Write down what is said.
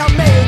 I made